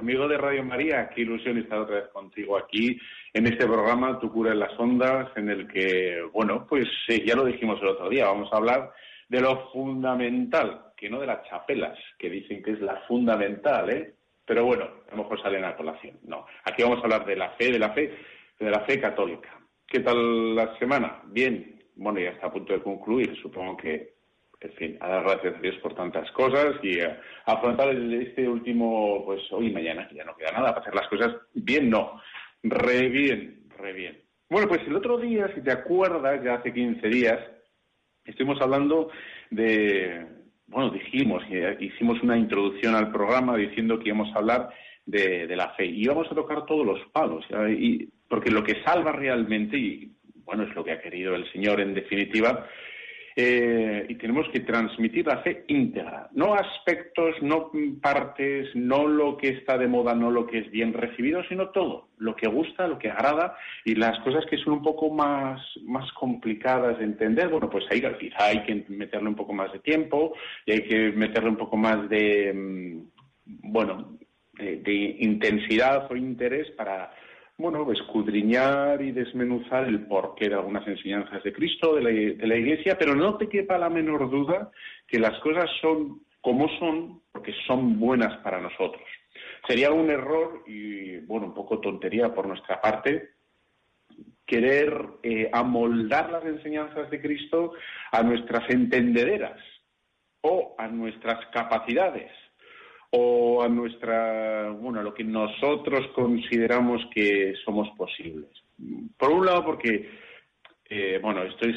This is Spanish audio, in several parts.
Amigo de Radio María. Qué ilusión estar otra vez contigo aquí en este programa Tu cura en las ondas, en el que, bueno, pues sí, ya lo dijimos el otro día, vamos a hablar de lo fundamental, que no de las chapelas, que dicen que es la fundamental, ¿eh? Pero bueno, a lo mejor salen a colación. No, aquí vamos a hablar de la fe, de la fe, de la fe católica. ¿Qué tal la semana? Bien. Bueno, ya está a punto de concluir. Supongo que en fin, a dar gracias a Dios por tantas cosas y a, afrontar este último, pues hoy y mañana, que ya no queda nada, para hacer las cosas bien, no, re bien, re bien. Bueno, pues el otro día, si te acuerdas, ya hace 15 días, estuvimos hablando de, bueno, dijimos, hicimos una introducción al programa diciendo que íbamos a hablar de, de la fe y íbamos a tocar todos los palos, y, porque lo que salva realmente, y bueno, es lo que ha querido el Señor en definitiva, eh, y tenemos que transmitir la fe íntegra, no aspectos, no partes, no lo que está de moda, no lo que es bien recibido, sino todo, lo que gusta, lo que agrada. Y las cosas que son un poco más, más complicadas de entender, bueno, pues ahí quizá hay que meterle un poco más de tiempo y hay que meterle un poco más de, mm, bueno, de intensidad o interés para bueno, escudriñar y desmenuzar el porqué de algunas enseñanzas de Cristo, de la, Iglesia, pero no te quepa la menor duda que las cosas son como son porque son buenas para nosotros. Sería un error y, bueno, un poco tontería por nuestra parte querer eh, amoldar las enseñanzas de Cristo a nuestras entendederas o a nuestras capacidades o a nuestra, bueno, a lo que nosotros consideramos que somos posibles. Por un lado, porque, eh, bueno, esto es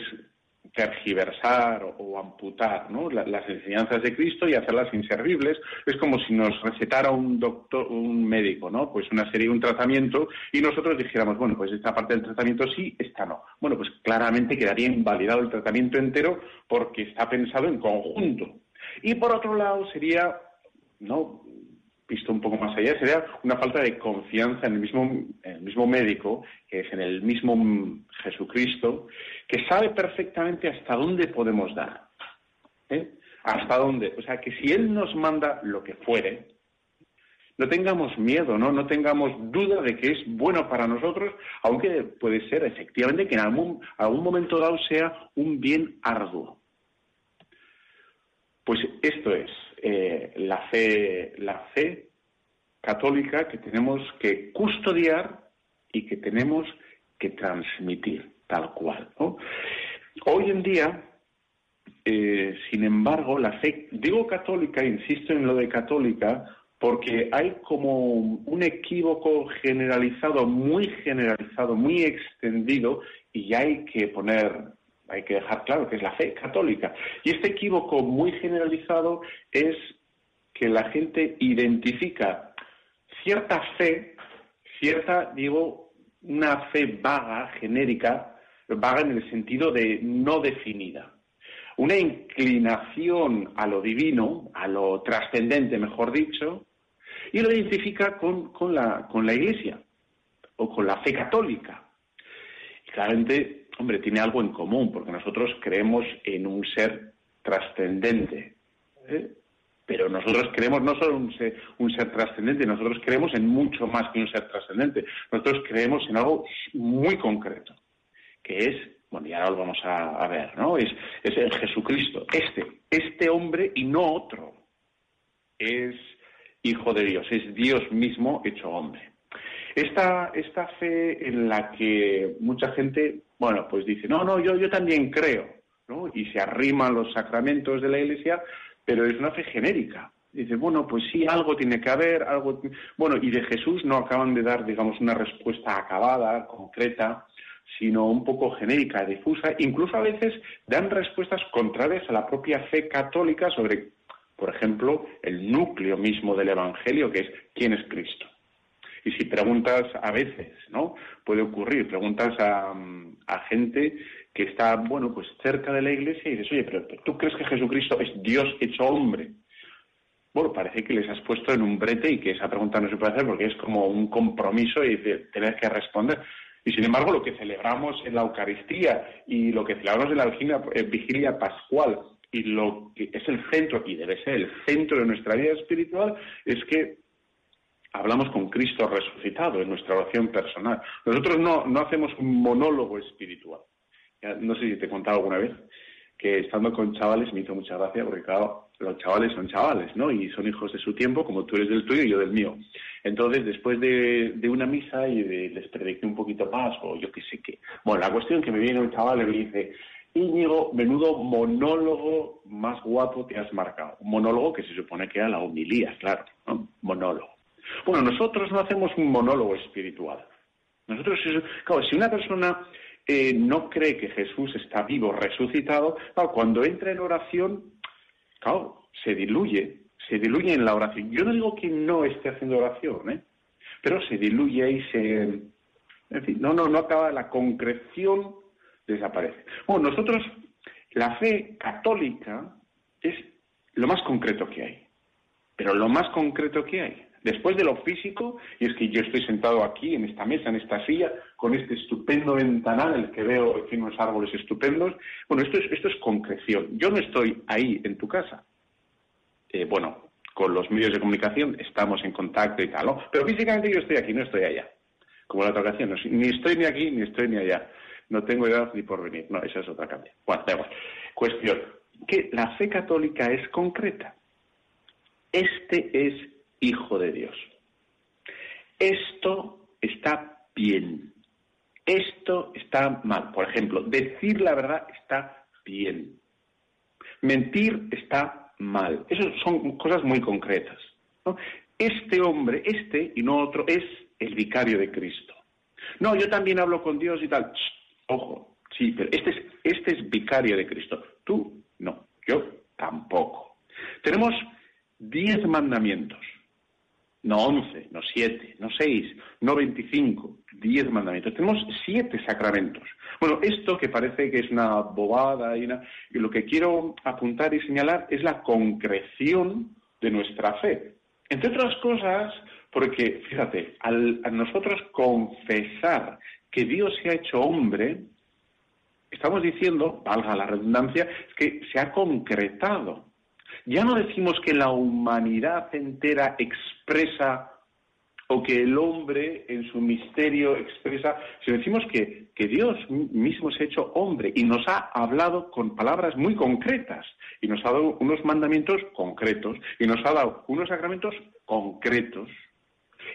tergiversar o, amputar ¿no? las enseñanzas de Cristo y hacerlas inservibles. Es como si nos recetara un doctor, un médico, ¿no? Pues una serie, un tratamiento y nosotros dijéramos, bueno, pues esta parte del tratamiento sí, esta no. Bueno, pues claramente quedaría invalidado el tratamiento entero porque está pensado en conjunto. Y por otro lado sería no visto un poco más allá, sería una falta de confianza en el mismo, el mismo médico, que es en el mismo Jesucristo, que sabe perfectamente hasta dónde podemos dar. ¿eh? Hasta dónde. O sea, que si Él nos manda lo que fuere, no tengamos miedo, ¿no? No tengamos duda de que es bueno para nosotros, aunque puede ser efectivamente que en algún, algún momento dado sea un bien arduo. Pues esto es, eh, la fe, la fe católica que tenemos que custodiar y que tenemos que transmitir tal cual. Hoy en día, eh, sin embargo, la fe, digo católica, insisto en lo de católica, porque hay como un equívoco generalizado, muy generalizado, muy extendido, y hay que poner hay que dejar claro que es la fe católica. Y este equívoco muy generalizado es que la gente identifica cierta fe, cierta, digo, una fe vaga, genérica, vaga en el sentido de no definida. Una inclinación a lo divino, a lo trascendente, mejor dicho, y lo identifica con, con, la, con la Iglesia o con la fe católica. Claramente hombre, tiene algo en común, porque nosotros creemos en un ser trascendente. ¿eh? Pero nosotros creemos no solo un ser, un ser trascendente, nosotros creemos en mucho más que un ser trascendente. Nosotros creemos en algo muy concreto, que es, bueno, ya lo vamos a, ver, ¿no? Es, es el Jesucristo, este, este hombre y no otro. Es hijo de Dios, es Dios mismo hecho hombre. Esta, esta fe en la que mucha gente, bueno, pues dice, no, no, yo, yo también creo, ¿no? Y se arriman los sacramentos de la Iglesia, pero es una fe genérica. Dice, bueno, pues sí, algo tiene que haber, algo... Bueno, y de Jesús no acaban de dar, digamos, una respuesta acabada, concreta, sino un poco genérica, difusa. Incluso a veces dan respuestas contrarias a la propia fe católica sobre por ejemplo, el núcleo mismo del Evangelio, que es quién es Cristo. Y si preguntas a veces, ¿no? Puede ocurrir, preguntas a, gente que está, bueno, pues cerca de la iglesia y dices, oye, pero ¿tú crees que Jesucristo es Dios hecho hombre? Bueno, parece que les has puesto en un brete y que esa pregunta no se puede hacer porque es como un compromiso y tener que responder. Y sin embargo, lo que celebramos en la Eucaristía y lo que celebramos en la vigilia, eh, vigilia pascual y lo que es el centro, y debe ser el centro de nuestra vida espiritual, es que hablamos con Cristo resucitado en nuestra oración personal. Nosotros no, no hacemos un monólogo espiritual. no sé si te he contado alguna vez que estando con chavales me hizo mucha gracia porque, claro, los chavales son chavales, ¿no? Y son hijos de su tiempo, como tú eres del tuyo y yo del mío. Entonces, después de, una misa y les prediqué un poquito más, o yo qué sé qué. Bueno, la cuestión que me viene un chaval y me dice, Íñigo, menudo monólogo más guapo te has marcado. Un monólogo que se supone que era la humilía, claro, ¿no? Monólogo. Bueno, nosotros no hacemos un monólogo espiritual. Nosotros, claro, si una persona eh, no cree que Jesús está vivo, resucitado, cuando entra en oración, claro, se diluye, se diluye en la oración. Yo no digo que no esté haciendo oración, ¿eh? pero se diluye y se... En fin, no, no, no acaba, la concreción desaparece. Bueno, nosotros, la fe católica es lo más concreto que hay, pero lo más concreto que hay. Después de lo físico, y es que yo estoy sentado aquí, en esta mesa, en esta silla, con este estupendo ventanal, el que veo, en unos árboles estupendos. Bueno, esto es, esto es concreción. Yo no estoy ahí en tu casa. Eh, bueno, con los medios de comunicación estamos en contacto y tal, ¿no? Pero físicamente yo estoy aquí, no estoy allá. Como la otra ocasión, ni estoy ni aquí, ni estoy ni allá. No tengo edad ni por venir. No, esa es otra cambio. Bueno, da. Cuestión, que la fe católica es concreta. Este es hijo de Dios. Esto está bien. Esto está mal. Por ejemplo, decir la verdad está bien. Mentir está mal. Esas son cosas muy concretas. Este hombre, este y no otro, es el vicario de Cristo. No, yo también hablo con Dios y tal. ojo, sí, pero este es, este es vicario de Cristo. Tú no, yo tampoco. Tenemos diez mandamientos no once, no siete, no seis, no veinticinco, diez mandamientos. Tenemos siete sacramentos. Bueno, esto que parece que es una bobada y, lo que quiero apuntar y señalar es la concreción de nuestra fe. Entre otras cosas, porque, fíjate, al nosotros confesar que Dios se ha hecho hombre, estamos diciendo, valga la redundancia, que se ha concretado. Ya no decimos que la humanidad entera expresa o que el hombre en su misterio expresa, sino decimos que, que, Dios mismo se ha hecho hombre y nos ha hablado con palabras muy concretas y nos ha dado unos mandamientos concretos y nos ha dado unos sacramentos concretos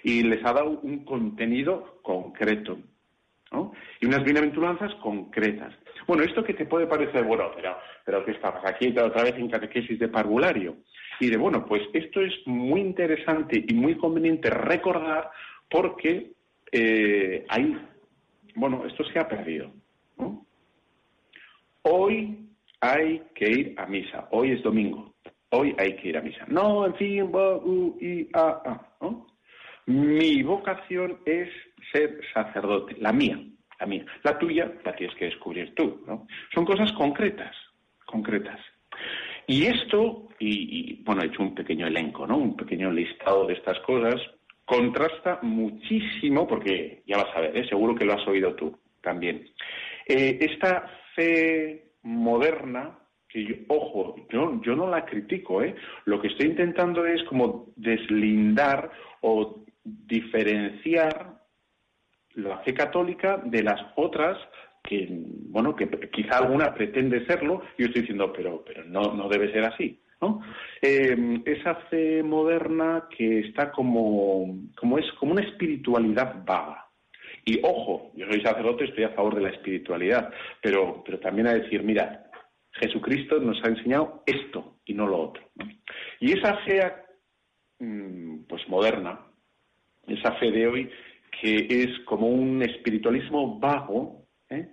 y les ha dado un contenido concreto y unas bienaventuranzas concretas. Bueno, esto que te puede parecer, bueno, pero, pero ¿qué estamos aquí otra vez en catequesis de parvulario? Y de, bueno, pues esto es muy interesante y muy conveniente recordar porque eh, hay, bueno, esto se ha perdido. Hoy hay que ir a misa, hoy es domingo, hoy hay que ir a misa. No, en fin, u, i, a, a, Mi vocación es ser sacerdote, la mía la mía. La tuya la tienes que descubrir tú, ¿no? Son cosas concretas, concretas. Y esto, y, bueno, he hecho un pequeño elenco, ¿no? Un pequeño listado de estas cosas, contrasta muchísimo, porque ya vas a ver, seguro que lo has oído tú también. Eh, esta fe moderna, que yo, ojo, yo, yo no la critico, ¿eh? Lo que estoy intentando es como deslindar o diferenciar la fe católica de las otras que, bueno, que quizá alguna pretende serlo, y yo estoy diciendo, pero, pero no, no debe ser así. ¿no? Eh, esa fe moderna que está como, como es como una espiritualidad vaga. Y ojo, yo soy sacerdote, estoy a favor de la espiritualidad, pero, pero también a decir, mira, Jesucristo nos ha enseñado esto y no lo otro. Y esa fe mm, pues moderna, esa fe de hoy, que es como un espiritualismo vago, ¿eh?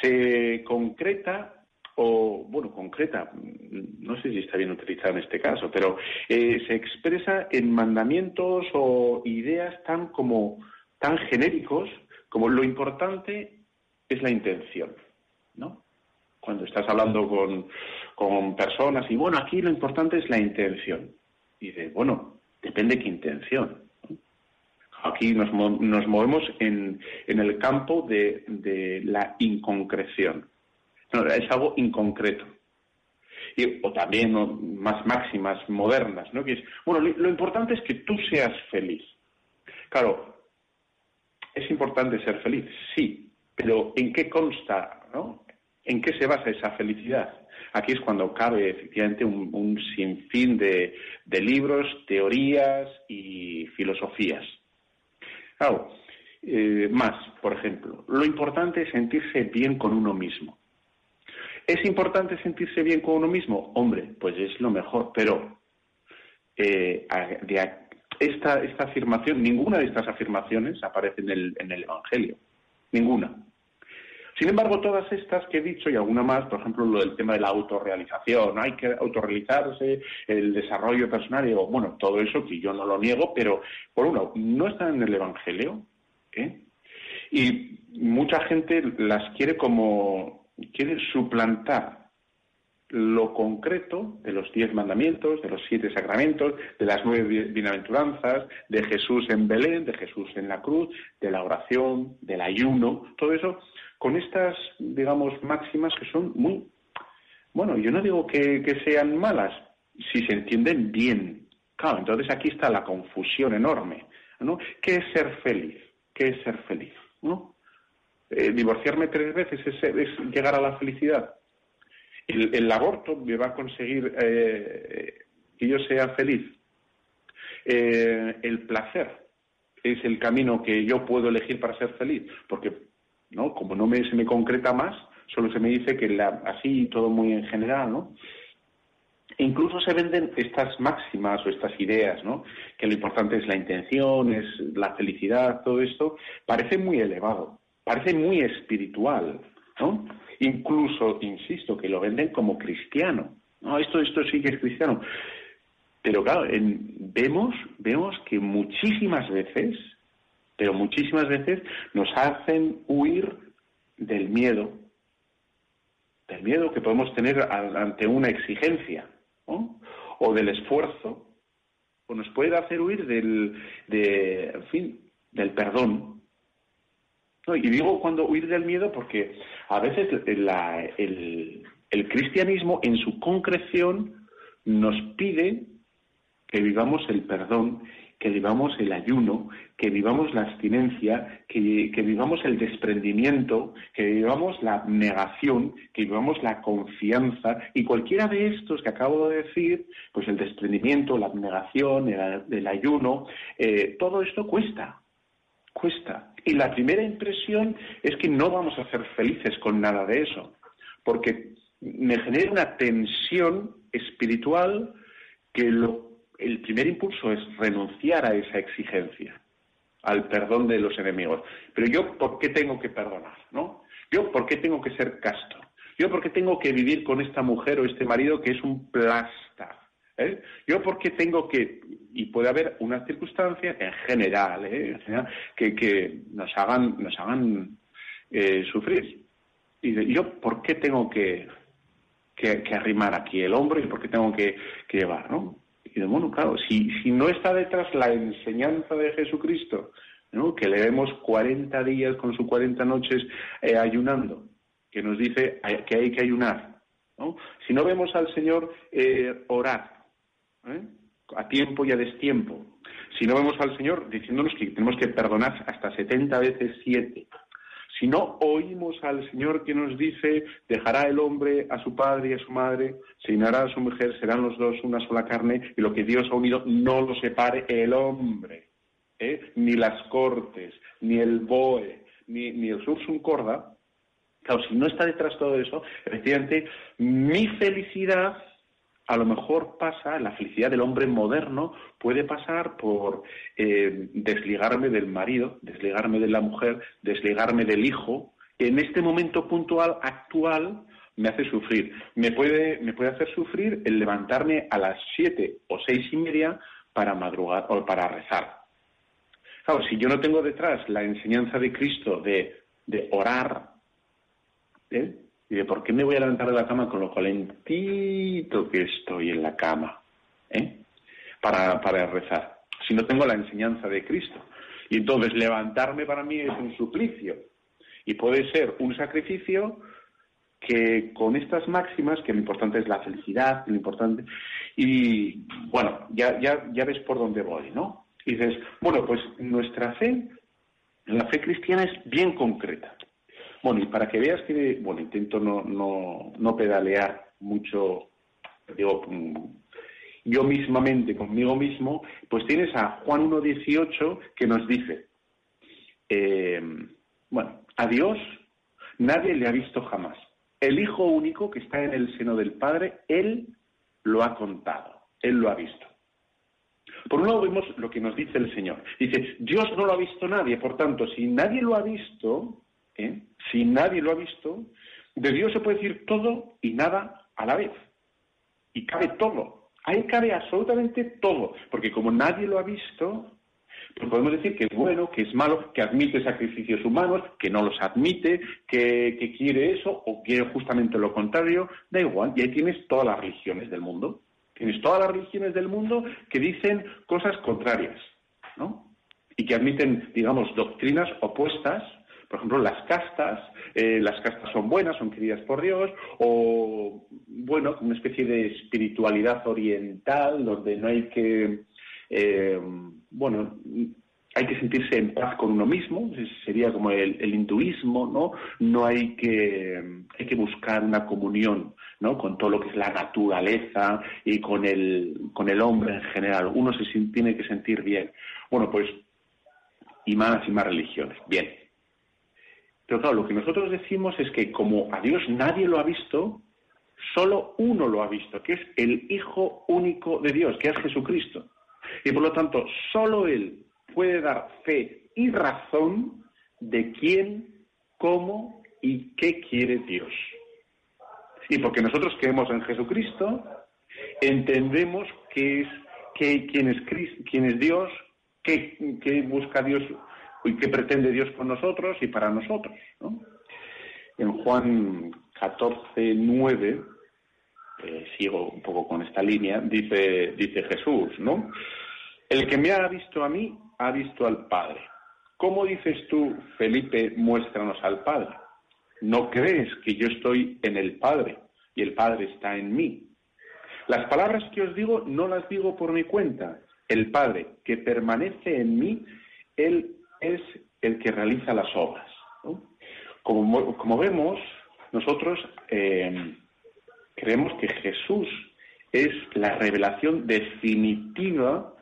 se concreta o, bueno, concreta, no sé si está bien utilizada en este caso, pero eh, se expresa en mandamientos o ideas tan como tan genéricos como lo importante es la intención, ¿no? Cuando estás hablando con, con personas y, bueno, aquí lo importante es la intención. Y dice, bueno, depende qué intención. Aquí nos, nos movemos en, el campo de, la inconcreción. es algo inconcreto. O también más máximas modernas, ¿no? Bueno, lo, importante es que tú seas feliz. Claro, ¿Es importante ser feliz? Sí, pero ¿en qué consta? ¿En qué se basa esa felicidad? Aquí es cuando cabe efectivamente un, sinfín de, libros, teorías y filosofías. Claro, eh, más, por ejemplo, lo importante es sentirse bien con uno mismo. ¿Es importante sentirse bien con uno mismo? Hombre, pues es lo mejor, pero eh, de, esta, esta afirmación, ninguna de estas afirmaciones aparece en el, en el Evangelio. Ninguna. Sin embargo, todas estas que he dicho y alguna más, por ejemplo, lo del tema de la autorrealización, hay que autorrealizarse, el desarrollo personal, digo, bueno, todo eso que yo no lo niego, pero por uno, no están en el Evangelio, ¿eh? y mucha gente las quiere como, quiere suplantar lo concreto de los diez mandamientos, de los siete sacramentos, de las nueve bienaventuranzas, de Jesús en Belén, de Jesús en la cruz, de la oración, del ayuno, todo eso, con estas, digamos, máximas que son muy, bueno, yo no digo que, sean malas, si se entienden bien. Claro, entonces aquí está la confusión enorme, ¿no? ¿Qué es ser feliz? ¿Qué es ser feliz? ¿No? Eh, divorciarme tres veces es llegar a la felicidad el, aborto me va a conseguir eh, que yo sea feliz. Eh, el placer es el camino que yo puedo elegir para ser feliz, porque no, como no me, se me concreta más, solo se me dice que la, así todo muy en general, ¿no? Incluso se venden estas máximas o estas ideas, ¿no? Que lo importante es la intención, es la felicidad, todo esto, parece muy elevado, parece muy espiritual, ¿no? Incluso, insisto, que lo venden como cristiano. No, esto, esto sí que es cristiano. Pero claro, vemos, vemos que muchísimas veces, pero muchísimas veces nos hacen huir del miedo, del miedo que podemos tener ante una exigencia, o del esfuerzo, o nos puede hacer huir del, de, en fin, del perdón, y digo cuando huir del miedo porque a veces el, cristianismo en su concreción nos pide que vivamos el perdón, que vivamos el ayuno, que vivamos la abstinencia, que, que, vivamos el desprendimiento, que vivamos la negación, que vivamos la confianza y cualquiera de estos que acabo de decir, pues el desprendimiento, la abnegación, el, ayuno, eh, todo esto cuesta, cuesta. Y la primera impresión es que no vamos a ser felices con nada de eso, porque me genera una tensión espiritual que el primer impulso es renunciar a esa exigencia, al perdón de los enemigos. Pero yo, ¿por qué tengo que perdonar? ¿no? Yo, ¿por qué tengo que ser casto? Yo, ¿por qué tengo que vivir con esta mujer o este marido que es un plasta? ¿Eh? Yo porque tengo que, y puede haber unas circunstancias en general, ¿eh? que, nos hagan, nos hagan eh, sufrir. Y yo por qué tengo que, que, arrimar aquí el hombro y por qué tengo que, llevar, ¿no? Y de, bueno, claro, si, si no está detrás la enseñanza de Jesucristo, ¿no? que le vemos 40 días con sus 40 noches ayunando, que nos dice que hay que ayunar, ¿no? Si no vemos al Señor orar, ¿eh? a tiempo y a destiempo. Si no vemos al Señor diciéndonos que tenemos que perdonar hasta 70 veces 7. Si no oímos al Señor que nos dice, dejará el hombre a su padre y a su madre, se unirá a su mujer, serán los dos una sola carne, y lo que Dios ha unido no lo separe el hombre, ¿eh? ni las cortes, ni el boe, ni, ni el sursum corda. Claro, si no está detrás todo eso, efectivamente, mi felicidad a lo mejor pasa, la felicidad del hombre moderno puede pasar por eh, desligarme del marido, desligarme de la mujer, desligarme del hijo, en este momento puntual, actual, me hace sufrir. Me puede, me puede hacer sufrir el levantarme a las siete o seis y media para madrugar o para rezar. Claro, si yo no tengo detrás la enseñanza de Cristo de, de orar, ¿eh? Y de por qué me voy a levantar de la cama con lo calentito que estoy en la cama, ¿eh? para, para rezar, si no tengo la enseñanza de Cristo. Y entonces levantarme para mí es un suplicio. Y puede ser un sacrificio que con estas máximas, que lo importante es la felicidad, lo importante, y bueno, ya, ya, ya ves por dónde voy, ¿no? Y dices, bueno, pues nuestra fe, la fe cristiana es bien concreta. Bueno, y para que veas que, bueno, intento no, no, no pedalear mucho, digo, mm, yo mismamente, conmigo mismo, pues tienes a Juan 1.18 que nos dice, eh, bueno, a Dios nadie le ha visto jamás. El Hijo único que está en el seno del Padre, Él lo ha contado, Él lo ha visto. Por un lado vemos lo que nos dice el Señor. Dice, Dios no lo ha visto nadie, por tanto, si nadie lo ha visto, ¿eh? si nadie lo ha visto, de Dios se puede decir todo y nada a la vez. Y cabe todo. Ahí cabe absolutamente todo, porque como nadie lo ha visto, pues podemos decir que es bueno, que es malo, que admite sacrificios humanos, que no los admite, que, quiere eso o quiere justamente lo contrario, da igual. Y ahí tienes todas las religiones del mundo. Tienes todas las religiones del mundo que dicen cosas contrarias, ¿no? Y que admiten, digamos, doctrinas opuestas por ejemplo, las castas, eh, las castas son buenas, son queridas por Dios, o, bueno, una especie de espiritualidad oriental donde no hay que, eh, bueno, hay que sentirse en paz con uno mismo, sería como el, hinduismo, ¿no? No hay que, hay que buscar una comunión, ¿no? Con todo lo que es la naturaleza y con el, con el hombre en general. Uno se tiene que sentir bien. Bueno, pues, y más y más religiones. Bien. Pero claro, lo que nosotros decimos es que como a Dios nadie lo ha visto, solo uno lo ha visto, que es el Hijo único de Dios, que es Jesucristo. Y por lo tanto, solo Él puede dar fe y razón de quién, cómo y qué quiere Dios. Y porque nosotros creemos en Jesucristo, entendemos qué es, quién, es quién es Dios, qué, qué busca Dios y qué pretende Dios con nosotros y para nosotros. En Juan 14, 9, eh, sigo un poco con esta línea, dice, dice Jesús, ¿no? El que me ha visto a mí, ha visto al Padre. ¿Cómo dices tú, Felipe, muéstranos al Padre? ¿No crees que yo estoy en el Padre y el Padre está en mí? Las palabras que os digo no las digo por mi cuenta. El Padre que permanece en mí, Él es el que realiza las obras. Como, vemos, nosotros eh, creemos que Jesús es la revelación definitiva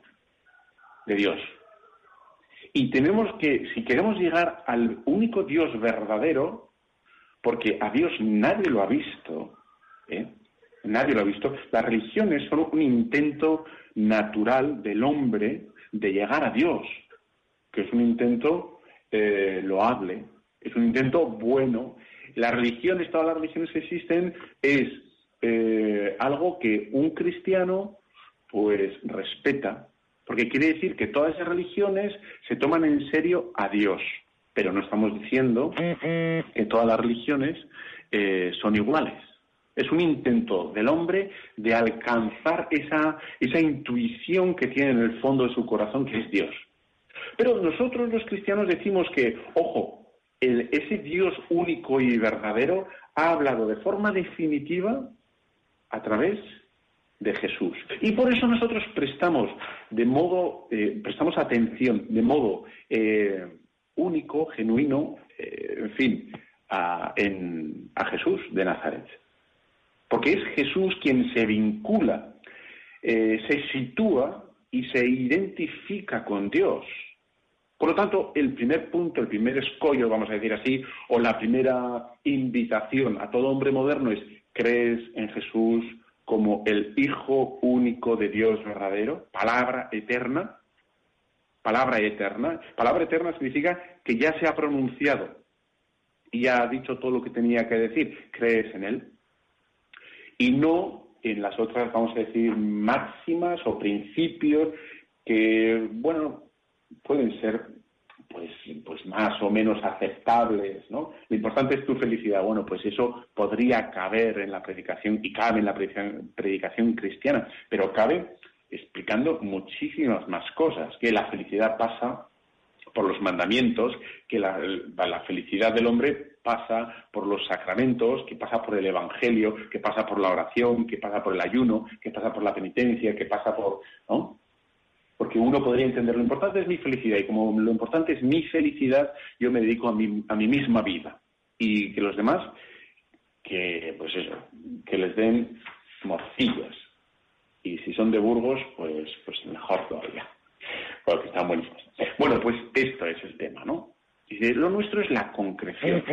de Dios. Y tenemos que, si queremos llegar al único Dios verdadero, porque a Dios nadie lo ha visto, ¿eh? nadie lo ha visto, las religiones son un intento natural del hombre de llegar a Dios que es un intento eh, loable, es un intento bueno. Las religiones, todas las religiones que existen, es eh, algo que un cristiano pues respeta, porque quiere decir que todas esas religiones se toman en serio a Dios, pero no estamos diciendo que todas las religiones eh, son iguales. Es un intento del hombre de alcanzar esa, esa intuición que tiene en el fondo de su corazón, que es Dios. Pero nosotros los cristianos decimos que, ojo, ese Dios único y verdadero ha hablado de forma definitiva a través de Jesús. Y por eso nosotros prestamos de modo, eh, prestamos atención de modo eh, único, genuino, eh, en fin, a, a Jesús de Nazaret. Porque es Jesús quien se vincula, se sitúa y se identifica con Dios. Por lo tanto, el primer punto, el primer escollo, vamos a decir así, o la primera invitación a todo hombre moderno es, ¿crees en Jesús como el Hijo único de Dios verdadero? Palabra eterna. Palabra eterna. Palabra eterna significa que ya se ha pronunciado y ya ha dicho todo lo que tenía que decir. ¿Crees en Él? y no en las otras, vamos a decir, máximas o principios que, bueno, pueden ser pues, pues más o menos aceptables, ¿no? Lo importante es tu felicidad. Bueno, pues eso podría caber en la predicación y cabe en la predicación, cristiana, pero cabe explicando muchísimas más cosas, que la felicidad pasa por los mandamientos, que la, la, felicidad del hombre pasa por los sacramentos, que pasa por el Evangelio, que pasa por la oración, que pasa por el ayuno, que pasa por la penitencia, que pasa por, ¿no? Porque uno podría entender lo importante es mi felicidad y como lo importante es mi felicidad, yo me dedico a mi, a mi misma vida y que los demás, que pues eso, que les den morcillas y si son de Burgos, pues, pues mejor todavía, porque están buenísimos. Bueno, pues esto es el tema, ¿no? Y lo nuestro es la concreción,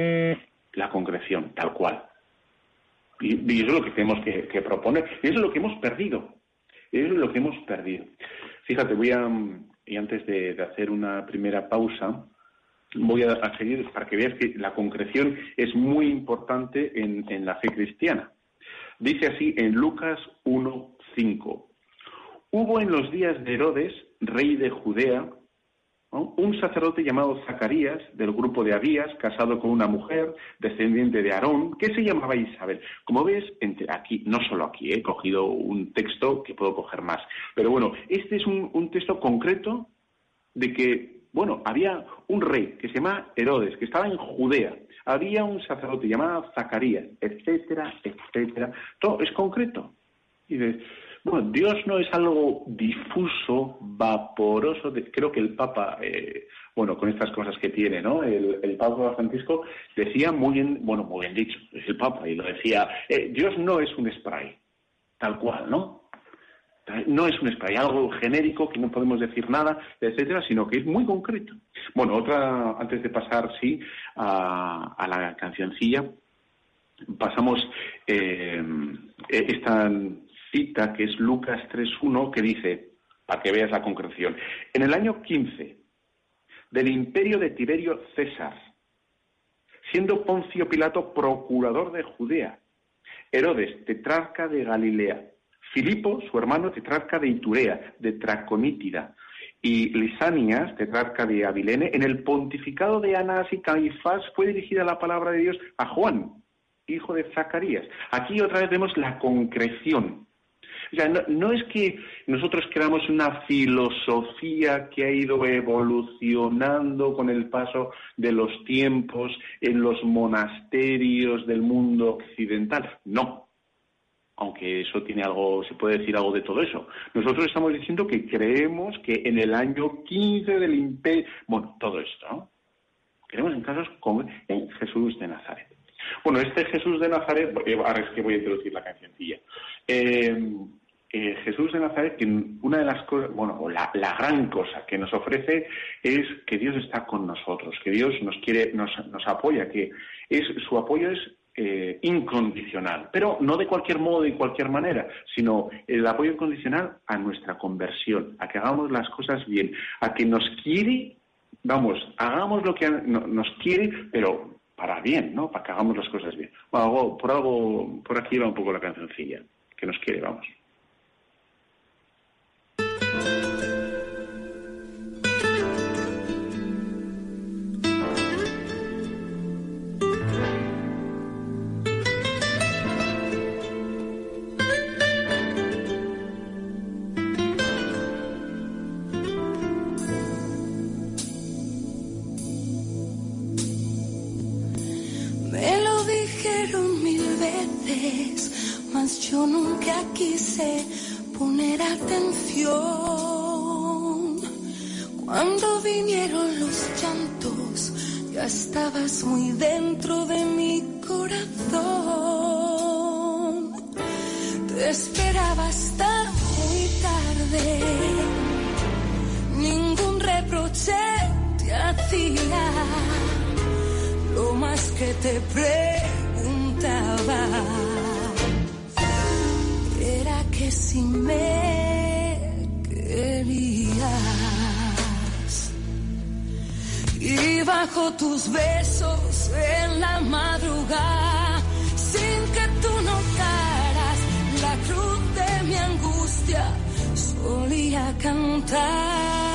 la concreción, tal cual. Y, eso es lo que tenemos que, que proponer, y eso es lo que hemos perdido, eso es lo que hemos perdido. Fíjate, voy a, y antes de, hacer una primera pausa, voy a, seguir para que veas que la concreción es muy importante en, en la fe cristiana. Dice así en Lucas 1.5. Hubo en los días de Herodes, rey de Judea, un sacerdote llamado Zacarías, del grupo de Abías, casado con una mujer, descendiente de Aarón, que se llamaba Isabel. Como ves, entre aquí, no solo aquí, he cogido un texto que puedo coger más. Pero bueno, este es un, texto concreto de que, bueno, había un rey que se llama Herodes, que estaba en Judea. Había un sacerdote llamado Zacarías, etcétera, etcétera. Todo es concreto. Y de, bueno, Dios no es algo difuso, vaporoso. creo que el Papa, eh, bueno, con estas cosas que tiene, ¿no? El, Papa Francisco decía muy bien, bueno, muy bien dicho, es el Papa, y lo decía, eh, Dios no es un spray, tal cual, ¿no? No es un spray, algo genérico que no podemos decir nada, etcétera, sino que es muy concreto. Bueno, otra, antes de pasar, sí, a, la cancioncilla, pasamos eh, esta cita que es Lucas 3.1 que dice, para que veas la concreción, en el año 15 del imperio de Tiberio César, siendo Poncio Pilato procurador de Judea, Herodes, tetrarca de Galilea, Filipo, su hermano, tetrarca de Iturea, de Traconítida, y Lisanias, tetrarca de Abilene, en el pontificado de Anás y Caifás fue dirigida la palabra de Dios a Juan, hijo de Zacarías. Aquí otra vez vemos la concreción o sea, no, es que nosotros creamos una filosofía que ha ido evolucionando con el paso de los tiempos en los monasterios del mundo occidental. No, aunque eso tiene algo, se puede decir algo de todo eso. Nosotros estamos diciendo que creemos que en el año 15 del imperio, bueno, todo esto, ¿no? Creemos en casos como en Jesús de Nazaret. Bueno, este Jesús de Nazaret, eh, ahora es que voy a introducir la cancioncilla. Eh, eh, Jesús de Nazaret, que una de las cosas, bueno, la, gran cosa que nos ofrece es que Dios está con nosotros, que Dios nos quiere, nos, apoya, que es su apoyo es eh, incondicional, pero no de cualquier modo y cualquier manera, sino el apoyo incondicional a nuestra conversión, a que hagamos las cosas bien, a que nos quiere, vamos, hagamos lo que nos quiere, pero para bien, ¿no? Para que hagamos las cosas bien. Bueno, por algo, por aquí va un poco la cancioncilla, que nos quiere, vamos. Quise poner atención. Cuando vinieron los llantos, ya estabas muy dentro de mi corazón. Te esperaba hasta muy tarde, ningún reproche te hacía. Lo más que te preguntaba si me querías. Y bajo tus besos en la madrugada, sin que tú notaras la cruz de mi angustia, solía cantar.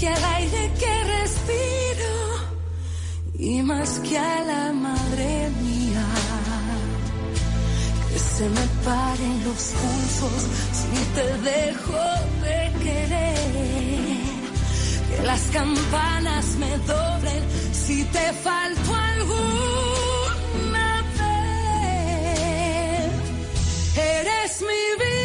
Que al aire que respiro. Y más que a la madre mía. Que se me paren los pulsos si te dejo de querer. Que las campanas me doblen si te falto alguna vez. Eres mi vida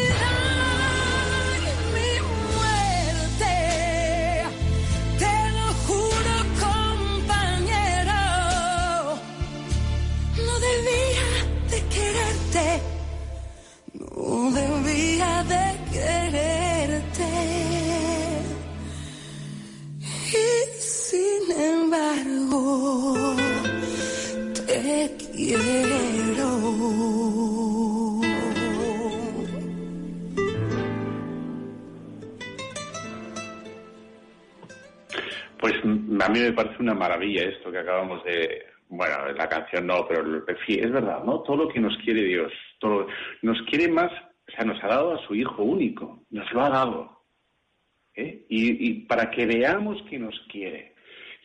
Pues a mí me parece una maravilla esto que acabamos de... Bueno, la canción no, pero es verdad, ¿no? Todo lo que nos quiere Dios, todo, nos quiere más, o sea, nos ha dado a su Hijo único, nos lo ha dado. ¿eh? Y, y para que veamos que nos quiere.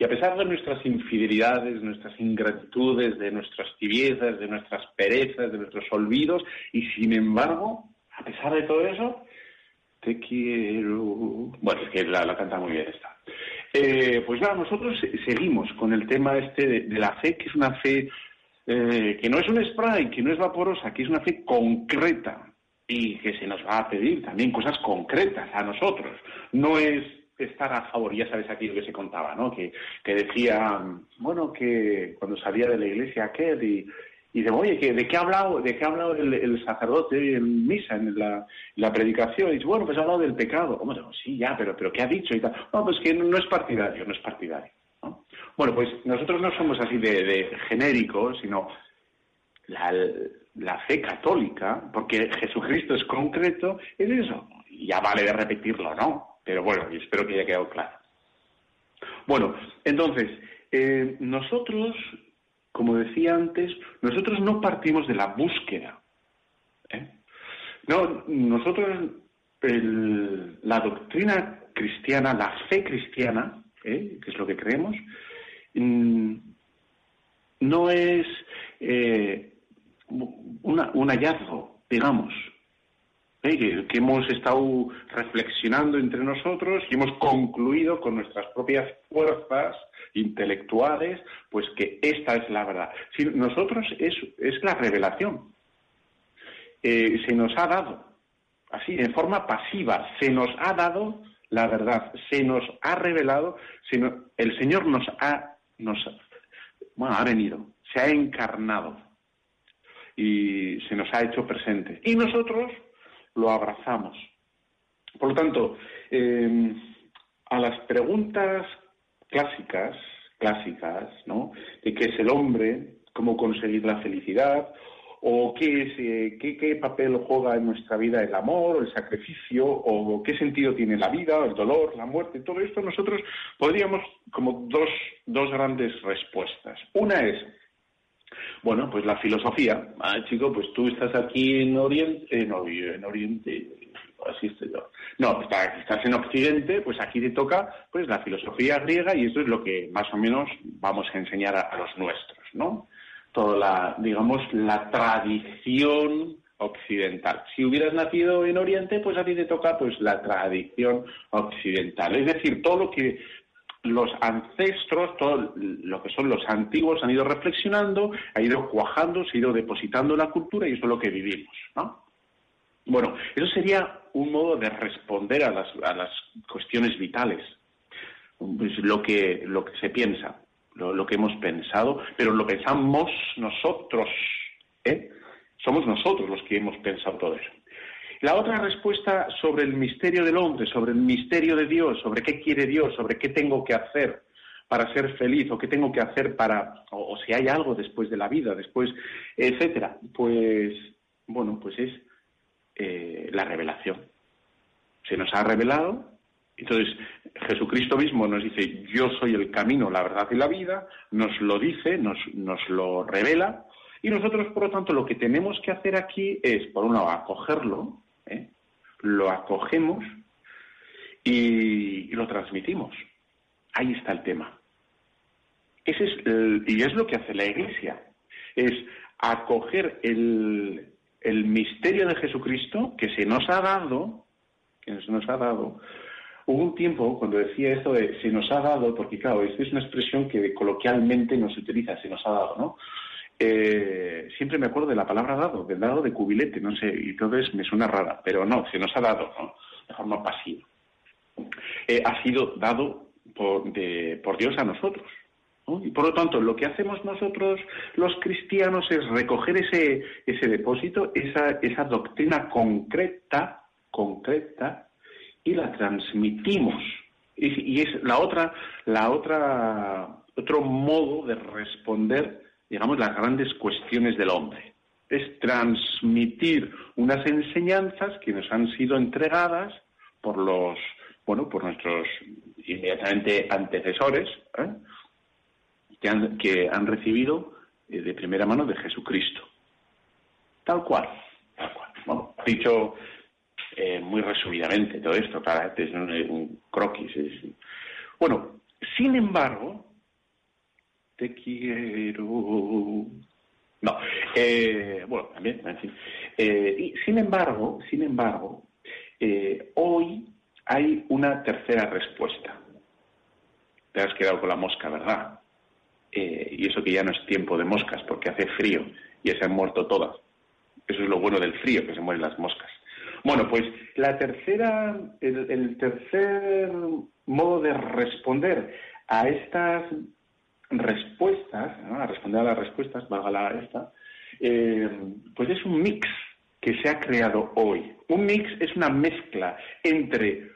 Y a pesar de nuestras infidelidades, nuestras ingratitudes, de nuestras tibiezas, de nuestras perezas, de nuestros olvidos, y sin embargo, a pesar de todo eso, te quiero. Bueno, es que la, canta muy bien esta. Eh, pues nada, nosotros se- seguimos con el tema este de, de la fe, que es una fe eh, que no es un spray, que no es vaporosa, que es una fe concreta y que se nos va a pedir también cosas concretas a nosotros. No es estar a favor, ya sabes aquello que se contaba, ¿no? Que, que decía, bueno, que cuando salía de la iglesia aquel y, y de, oye, ¿de qué ha hablado, de qué ha hablado el, sacerdote en misa, en la, la predicación? Y dice, bueno, pues ha hablado del pecado. ¿Cómo? Digo, sí, ya, pero, pero ¿qué ha dicho? Y tal. No, pues que no, es partidario, no es partidario. ¿no? Bueno, pues nosotros no somos así de, de genéricos, sino la, la fe católica, porque Jesucristo es concreto, es eso. Ya vale de repetirlo, ¿no? Pero bueno, y espero que haya quedado claro. Bueno, entonces, eh, nosotros, como decía antes, nosotros no partimos de la búsqueda. ¿eh? No, nosotros, el- la doctrina cristiana, la fe cristiana, ¿eh? que es lo que creemos, mm, no es eh, una- un hallazgo, digamos, que, que hemos estado reflexionando entre nosotros y hemos concluido con nuestras propias fuerzas intelectuales, pues que esta es la verdad. Si nosotros es, es la revelación. Eh, se nos ha dado, así, en forma pasiva, se nos ha dado la verdad, se nos ha revelado, se no- el Señor nos ha, nos, bueno, ha venido, se ha encarnado y se nos ha hecho presente. Y nosotros lo abrazamos. Por lo tanto, eh, a las preguntas clásicas, clásicas, ¿no? De qué es el hombre, cómo conseguir la felicidad, o qué, es, eh, qué papel juega en nuestra vida el amor, el sacrificio, o qué sentido tiene la vida, el dolor, la muerte, todo esto nosotros podríamos como dos, dos grandes respuestas. Una es, bueno, pues la filosofía. Ah, chico, pues tú estás aquí en Oriente, en, Ori- en Oriente, así estoy yo. No, está- estás en Occidente, pues aquí te toca pues la filosofía griega y esto es lo que más o menos vamos a enseñar a, a los nuestros, ¿no? Toda la, digamos, la tradición occidental. Si hubieras nacido en Oriente, pues a ti te toca pues la tradición occidental. Es decir, todo lo que los ancestros, todo lo que son los antiguos, han ido reflexionando, ha ido cuajando, se ha ido depositando la cultura y eso es lo que vivimos, ¿no? Bueno, eso sería un modo de responder a las, a las cuestiones vitales, pues lo que, lo que se piensa, lo, lo que hemos pensado, pero lo pensamos nosotros, ¿eh? Somos nosotros los que hemos pensado todo eso. La otra respuesta sobre el misterio del hombre, sobre el misterio de Dios, sobre qué quiere Dios, sobre qué tengo que hacer para ser feliz o qué tengo que hacer para, o, si hay algo después de la vida, después, etcétera. Pues, bueno, pues es eh, la revelación. Se nos ha revelado, entonces Jesucristo mismo nos dice, yo soy el camino, la verdad y la vida, nos lo dice, nos, nos lo revela, y nosotros, por lo tanto, lo que tenemos que hacer aquí es, por un lado, acogerlo, ¿eh? lo acogemos y, lo transmitimos. Ahí está el tema. Ese es y es lo que hace la Iglesia, es acoger el, el misterio de Jesucristo que se nos ha dado, que se nos ha dado. Hubo un tiempo cuando decía esto de se nos ha dado, porque claro, esta es una expresión que coloquialmente no se utiliza, se nos ha dado, ¿no? Eh, siempre me acuerdo de la palabra dado, del dado de cubilete, no sé, y entonces me suena rara, pero no, se nos ha dado. De forma pasiva. Eh, ha sido dado por, por Dios a nosotros. Y por lo tanto, lo que hacemos nosotros los cristianos es recoger ese, ese depósito, esa, esa doctrina concreta, concreta, y la transmitimos. Y, y, es la otra, la otra, otro modo de responder digamos, las grandes cuestiones del hombre. Es transmitir unas enseñanzas que nos han sido entregadas por los, bueno, por nuestros inmediatamente antecesores, ¿eh? que, han, recibido eh, de primera mano de Jesucristo. Tal cual, tal cual. Bueno, dicho eh, muy resumidamente todo esto, este es un, croquis. Bueno, sin embargo, te quiero. No, eh, bueno, también, en fin. Eh, y sin embargo, sin embargo, eh, hoy hay una tercera respuesta. Te has quedado con la mosca, ¿verdad? y eso que ya no es tiempo de moscas, porque hace frío y se han muerto todas. Eso es lo bueno del frío, que se mueren las moscas. Bueno, pues la tercera, el tercer modo de responder a estas respuestas, a responder a las respuestas, valga la esta, eh, pues es un mix que se ha creado hoy. Un mix es una mezcla entre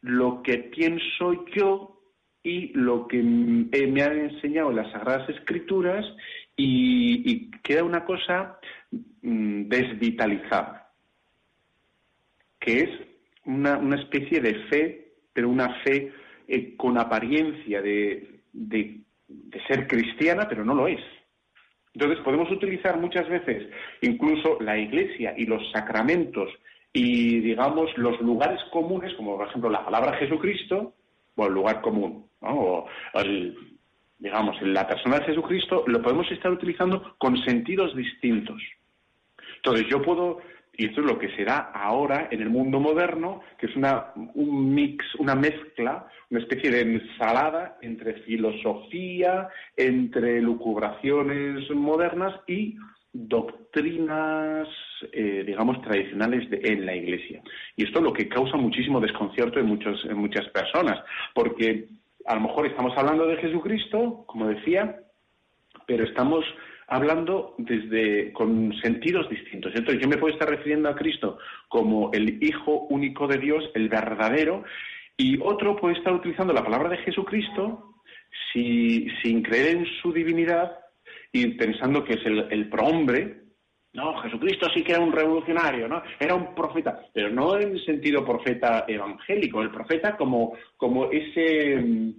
lo que pienso yo y lo que me han enseñado las Sagradas Escrituras y, queda una cosa mm, desvitalizada, que es una, especie de fe, pero una fe eh, con apariencia de de ser cristiana, pero no lo es. Entonces podemos utilizar muchas veces incluso la iglesia y los sacramentos y, digamos, los lugares comunes, como por ejemplo la palabra Jesucristo, o el lugar común, o digamos, la persona de Jesucristo, lo podemos estar utilizando con sentidos distintos. Entonces yo puedo y esto es lo que será ahora en el mundo moderno, que es una, un mix, una mezcla, una especie de ensalada entre filosofía, entre lucubraciones modernas y doctrinas, eh, digamos, tradicionales en la Iglesia. Y esto es lo que causa muchísimo desconcierto en, muchos, en muchas personas, porque a lo mejor estamos hablando de Jesucristo, como decía, pero estamos hablando desde con sentidos distintos. Entonces yo me puedo estar refiriendo a Cristo como el Hijo único de Dios, el verdadero, y otro puede estar utilizando la palabra de Jesucristo sin creer en su divinidad y pensando que es el, el prohombre. No, Jesucristo sí que era un revolucionario, ¿no? Era un profeta, pero no en el sentido profeta evangélico, el profeta como, como ese mm,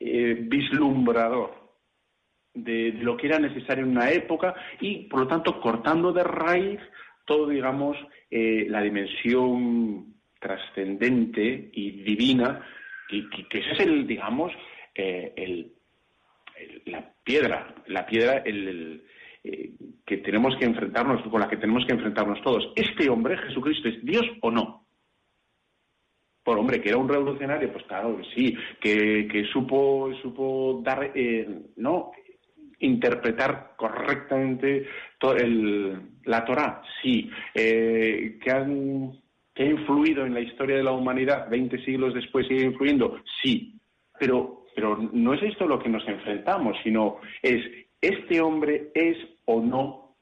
eh, vislumbrador, de, lo que era necesario en una época y, por lo tanto, cortando de raíz todo, digamos, eh, la dimensión trascendente y divina, que, que, ese es el, digamos, eh, el, la piedra, la piedra el, eh, que tenemos que enfrentarnos, con la que tenemos que enfrentarnos todos. ¿Este hombre, Jesucristo, es Dios o no? Por hombre, que era un revolucionario, pues claro, sí, que, que supo, supo dar, no, interpretar correctamente la Torah, sí, eh, que, han, que ha influido en la historia de la humanidad 20 siglos después, sigue influyendo, sí, pero, pero no es esto lo que nos enfrentamos, sino es, ¿este hombre es o no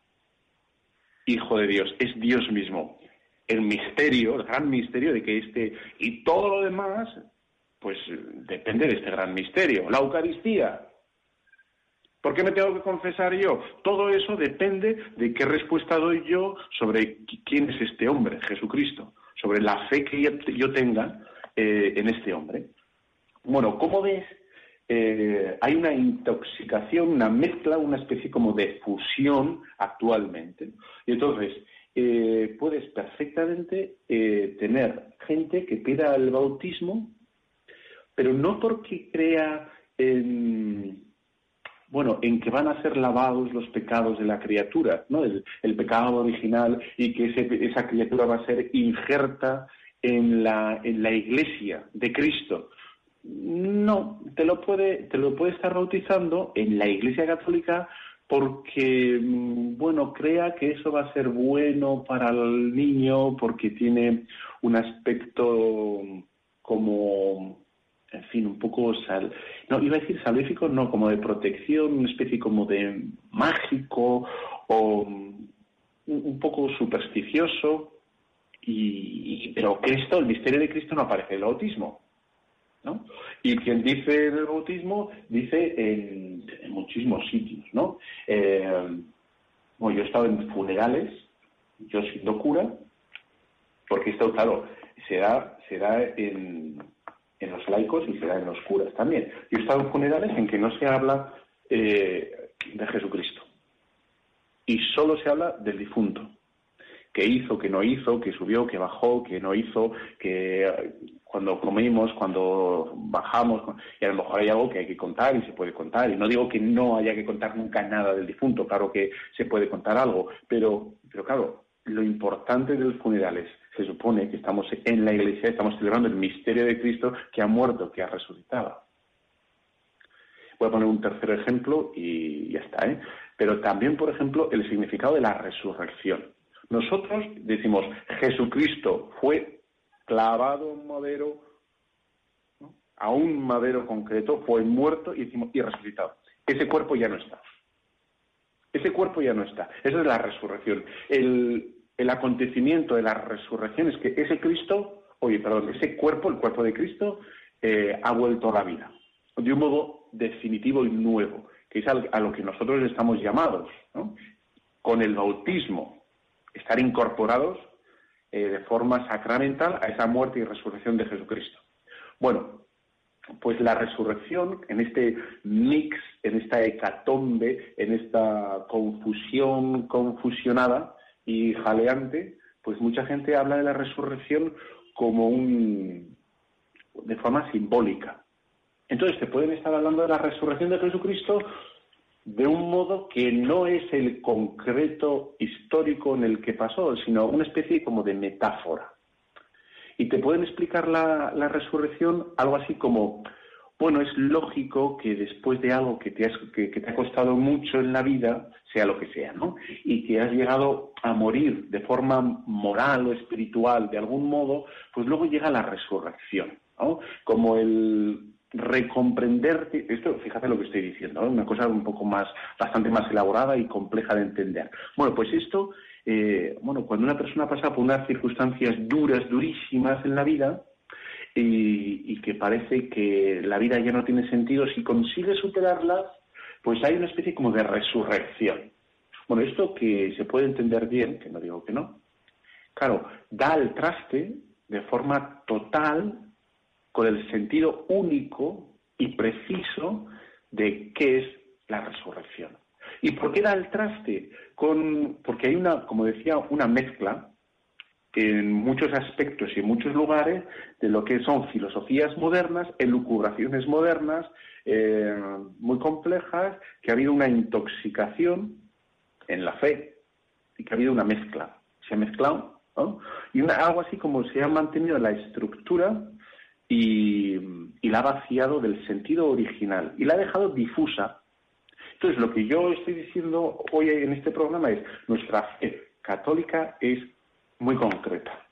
hijo de Dios? Es Dios mismo. El misterio, el gran misterio de que este, y todo lo demás, pues depende de este gran misterio. La Eucaristía, ¿Por qué me tengo que confesar yo? Todo eso depende de qué respuesta doy yo sobre quién es este hombre, Jesucristo, sobre la fe que yo tenga eh, en este hombre. Bueno, ¿cómo ves? Eh, hay una intoxicación, una mezcla, una especie como de fusión actualmente. Y entonces, eh, puedes perfectamente tener gente que pida el bautismo, pero no porque crea en bueno, en que van a ser lavados los pecados de la criatura, ¿no? El, pecado original y que esa criatura va a ser injerta en la, en la iglesia de Cristo. No, te lo puede, te lo puede estar bautizando en la iglesia católica porque, mm, bueno, crea que eso va a ser bueno para el niño porque tiene un aspecto como en fin, un poco sal, no iba a decir salvífico, no, como de protección, una especie como de mágico o un poco supersticioso, y, pero Cristo, el misterio de Cristo no aparece en el bautismo. ¿no? Y quien dice en el bautismo, dice en, muchísimos sitios. ¿no? Eh, bueno, yo he estado en funerales, yo siendo cura, porque esto, claro, será, será en, en los laicos y será en los curas también. Yo he estado en funerales en que no se habla eh, de Jesucristo y solo se habla del difunto. ¿Qué hizo, qué no hizo, qué subió, qué bajó, qué no hizo, que eh, cuando comimos, cuando bajamos, y a lo mejor hay algo que hay que contar y se puede contar. Y no digo que no haya que contar nunca nada del difunto, claro que se puede contar algo, pero, pero claro, lo importante de los funerales se supone que estamos en la iglesia, estamos celebrando el misterio de Cristo que ha muerto, que ha resucitado. Voy a poner un tercer ejemplo y ya está. ¿eh? Pero también, por ejemplo, el significado de la resurrección. Nosotros decimos, Jesucristo fue clavado en madero, a un madero concreto, fue muerto y, decimos, y resucitado. Ese cuerpo ya no está. Ese cuerpo ya no está. Esa es la resurrección. El, el acontecimiento de la resurrección es que ese Cristo, oye, perdón, ese cuerpo, el cuerpo de Cristo, eh, ha vuelto a la vida, de un modo definitivo y nuevo, que es a lo que nosotros estamos llamados, ¿no? con el bautismo, estar incorporados eh, de forma sacramental a esa muerte y resurrección de Jesucristo. Bueno, pues la resurrección, en este mix, en esta hecatombe, en esta confusión confusionada, y jaleante, pues mucha gente habla de la resurrección como un de forma simbólica. Entonces te pueden estar hablando de la resurrección de Jesucristo de un modo que no es el concreto histórico en el que pasó, sino una especie como de metáfora. Y te pueden explicar la, la resurrección algo así como bueno, es lógico que después de algo que te, que, te ha costado mucho en la vida, sea lo que sea, ¿no? Y que has llegado a morir de forma moral o espiritual de algún modo, pues luego llega la resurrección, ¿no? Como el recomprenderte, esto fíjate lo que estoy diciendo, ¿no? una cosa un poco más, bastante más elaborada y compleja de entender. Bueno, pues esto, eh, bueno, cuando una persona pasa por unas circunstancias duras, durísimas en la vida, y, que parece que la vida ya no tiene sentido, si consigue superarlas, pues hay una especie como de resurrección. Bueno, esto que se puede entender bien, que no digo que no, claro, da el traste de forma total con el sentido único y preciso de qué es la resurrección. ¿Y por qué da el traste? Con, porque hay una, como decía, una mezcla en muchos aspectos y en muchos lugares de lo que son filosofías modernas, elucubraciones modernas, eh, muy complejas, que ha habido una intoxicación en la fe y que ha habido una mezcla. Se ha mezclado, ¿no? Y algo así como se ha mantenido la estructura y, y la ha vaciado del sentido original y la ha dejado difusa. Entonces, lo que yo estoy diciendo hoy en este programa es, nuestra fe católica es muy concreta.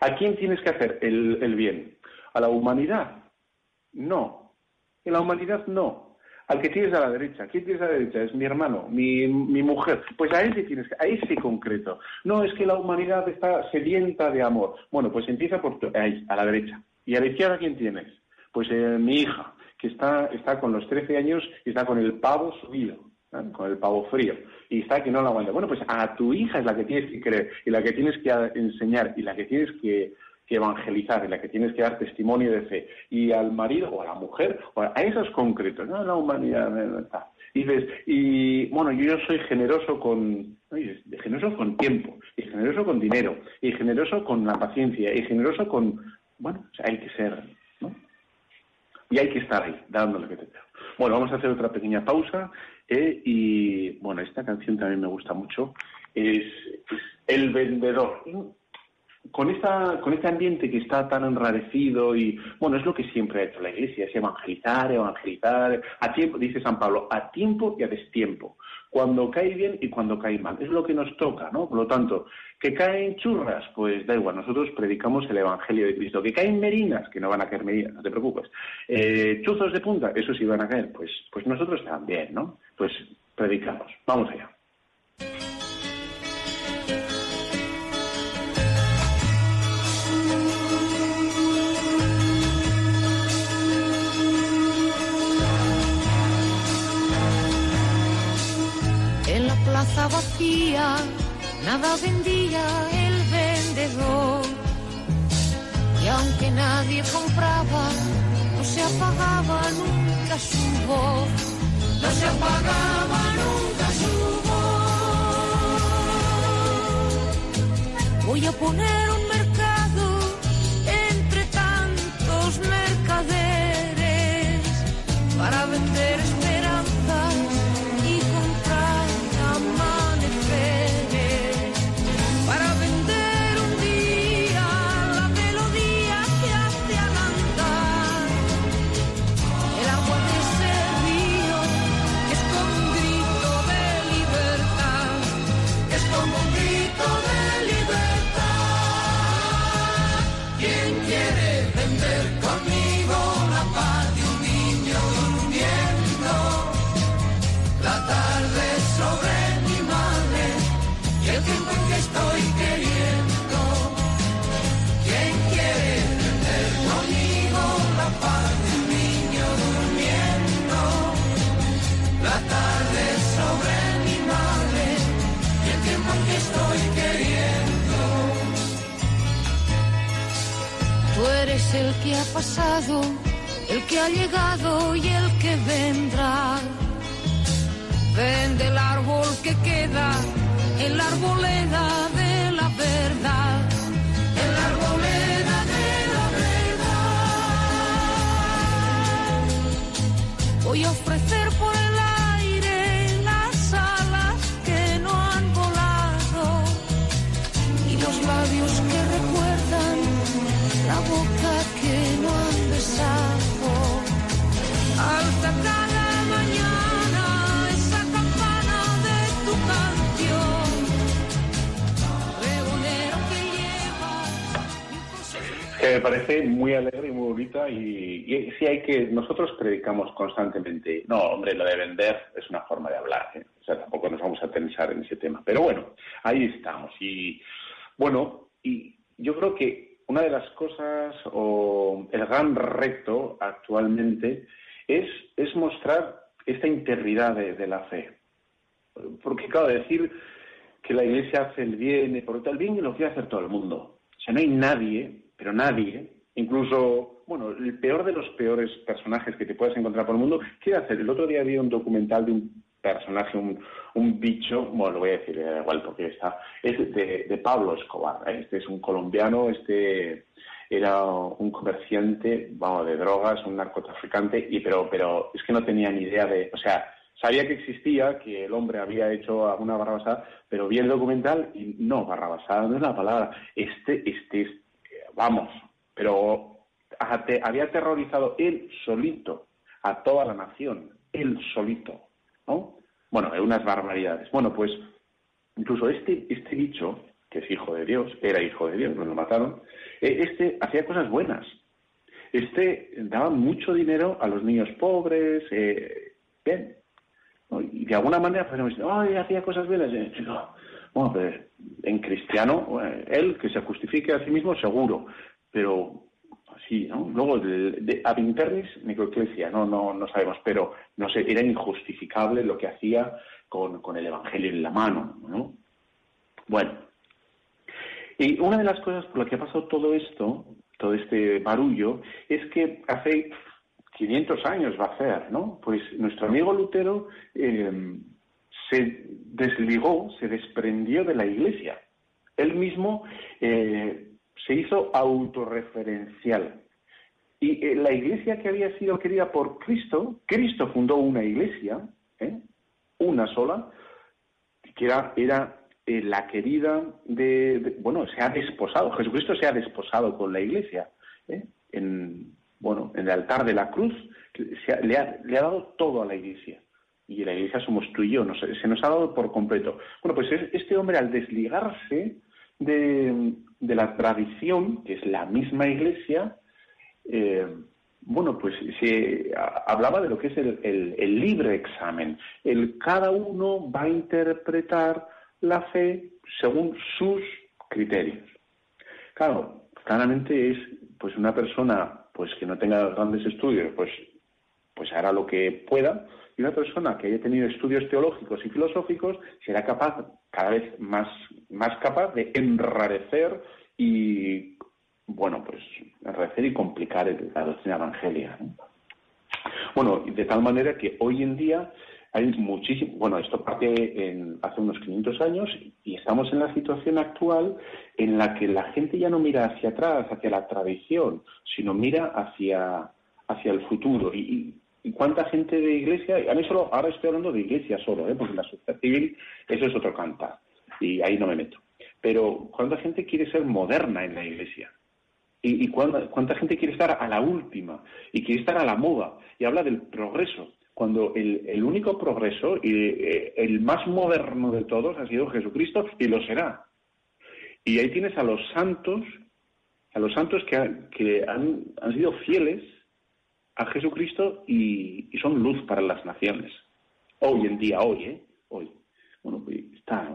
¿A quién tienes que hacer el, bien? ¿A la humanidad? No. En la humanidad no. Al que tienes a la derecha. ¿Quién tienes a la derecha? Es mi hermano, mi, mujer. Pues a ese tienes que, a ese concreto. No, es que la humanidad está sedienta de amor. Bueno, pues empieza por ahí, a la derecha. ¿Y a la izquierda quién tienes? Pues eh, mi hija. que está, está con los 13 años y está con el pavo subido, con el pavo frío, y está que no lo aguanta. Bueno, pues a tu hija es la que tienes que creer y la que tienes que enseñar y la que tienes que, evangelizar y la que tienes que dar testimonio de fe. Y al marido o a la mujer, o a esos concretos, no la humanidad. Y dices, y bueno, yo soy generoso con, generoso con tiempo, y generoso con dinero, y generoso con la paciencia, y generoso con, bueno, hay que ser, ¿no? Y hay que estar ahí, dándole que te Bueno, vamos a hacer otra pequeña pausa, eh, y bueno, esta canción también me gusta mucho, es El Vendedor. Con, esta, con este ambiente que está tan enrarecido y, bueno, es lo que siempre ha hecho la Iglesia, es evangelizar, evangelizar, a tiempo, dice San Pablo, a tiempo y a destiempo, cuando cae bien y cuando cae mal. Es lo que nos toca, ¿no? Por lo tanto, que caen churras, pues da igual, nosotros predicamos el Evangelio de Cristo. Que caen merinas, que no van a caer merinas, no te preocupes. Eh, chuzos de punta, eso sí van a caer, pues, pues nosotros también, ¿no? Pues predicamos. Vamos allá. Nada vendía el vendedor. Y aunque nadie compraba, no se apagaba nunca su voz. No se apagaba nunca su voz. Voy a poner un mercado entre tantos mercaderes para vender el que ha pasado, el que ha llegado y el que vendrá. Vende el árbol que queda en la arboleda de la verdad. En la arboleda de la verdad. Voy a ofrecer Que me parece muy alegre y muy bonita y, y sí hay que, nosotros predicamos constantemente, no, hombre, lo de vender es una forma de hablar, ¿eh? o sea, tampoco nos vamos a pensar en ese tema, pero bueno, ahí estamos y bueno, y yo creo que una de las cosas o el gran reto actualmente es, es mostrar esta integridad de, la fe. Porque, claro, decir que la Iglesia hace el bien, porque el bien lo quiere hacer todo el mundo. O sea, no hay nadie, pero nadie, incluso, bueno, el peor de los peores personajes que te puedes encontrar por el mundo, quiere hacer. El otro día vi un documental de un personaje, un, un bicho, bueno, lo voy a decir eh, igual porque está, es de, Pablo Escobar. ¿eh? Este es un colombiano, este era un comerciante, vamos, de drogas, un narcotraficante, y pero, pero es que no tenía ni idea de, o sea, sabía que existía, que el hombre había hecho alguna barrabasada, pero vi el documental y no, barrabasada no es la palabra. Este, este, vamos, pero había aterrorizado él solito a toda la nación, él solito. ¿no? Bueno, unas barbaridades. Bueno, pues incluso este, este bicho, que es hijo de Dios, era hijo de Dios, no lo mataron, eh, este hacía cosas buenas. Este daba mucho dinero a los niños pobres, eh, bien. Y de alguna manera ay, hacía cosas buenas. Bueno, pues, en cristiano, él que se justifique a sí mismo, seguro. Pero sí, ¿no? Luego, de, de ab internis, no, no, no sabemos, pero no sé, era injustificable lo que hacía con, el Evangelio en la mano, ¿no? Bueno, y una de las cosas por las que ha pasado todo esto, todo este barullo, es que hace 500 años va a ser, ¿no? Pues nuestro amigo Lutero eh, se desligó, se desprendió de la Iglesia. Él mismo eh, se hizo autorreferencial. Y eh, la iglesia que había sido querida por Cristo, Cristo fundó una iglesia, ¿eh? una sola, que era, era la querida de, bueno, se ha desposado, Jesucristo se ha desposado con la iglesia, en, bueno, en el altar de la cruz, le, ha, le, ha, dado todo a la iglesia. Y la iglesia somos tú y yo, se nos ha dado por completo. Bueno, pues este hombre al desligarse de, de la tradición, que es la misma iglesia, eh, bueno, pues se hablaba de lo que es el, libre examen. El cada uno va a interpretar la fe según sus criterios. Claro, claramente es pues una persona pues que no tenga grandes estudios, pues pues hará lo que pueda, y una persona que haya tenido estudios teológicos y filosóficos será capaz, cada vez más, más capaz de enrarecer y, bueno, pues enrarecer y complicar la doctrina evangelia. Bueno, de tal manera que hoy en día hay muchísimo, bueno, esto parte en, hace unos 500 años y estamos en la situación actual en la que la gente ya no mira hacia atrás, hacia la tradición, sino mira hacia, hacia el futuro. Y, ¿Y cuánta gente de iglesia? A mí solo, ahora estoy hablando de iglesia solo, ¿eh? porque la sociedad civil, eso es otro cantar, y ahí no me meto. Pero ¿cuánta gente quiere ser moderna en la iglesia? ¿Y, y cuánta, gente quiere estar a la última? Y quiere estar a la moda, y habla del progreso, cuando el, el único progreso y eh, el más moderno de todos ha sido Jesucristo, y lo será. Y ahí tienes a los santos, a los santos que, que han, han sido fieles a Jesucristo y, son luz para las naciones. Hoy en día, hoy, ¿eh? Hoy. Bueno, pues está.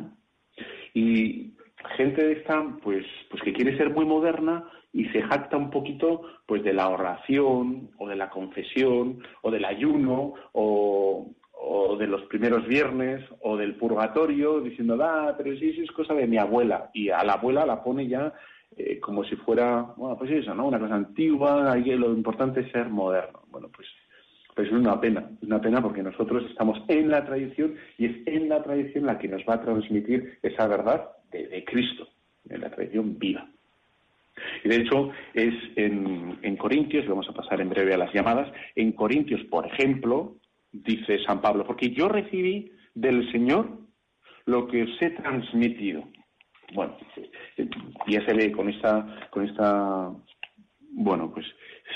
Y gente de pues, pues que quiere ser muy moderna y se jacta un poquito, pues, de la oración, o de la confesión, o del ayuno, o, o de los primeros viernes, o del purgatorio, diciendo, ah, pero sí, sí es cosa de mi abuela. Y a la abuela la pone ya eh, como si fuera, bueno, pues eso, ¿no? Una cosa antigua, lo importante es ser moderno. Bueno, pues, pues es una pena, una pena porque nosotros estamos en la tradición y es en la tradición la que nos va a transmitir esa verdad de, Cristo, en la tradición viva. Y de hecho es en, en Corintios, vamos a pasar en breve a las llamadas, en Corintios, por ejemplo, dice San Pablo, porque yo recibí del Señor lo que os he transmitido. Bueno, ya se ve con esta, con esta, bueno, pues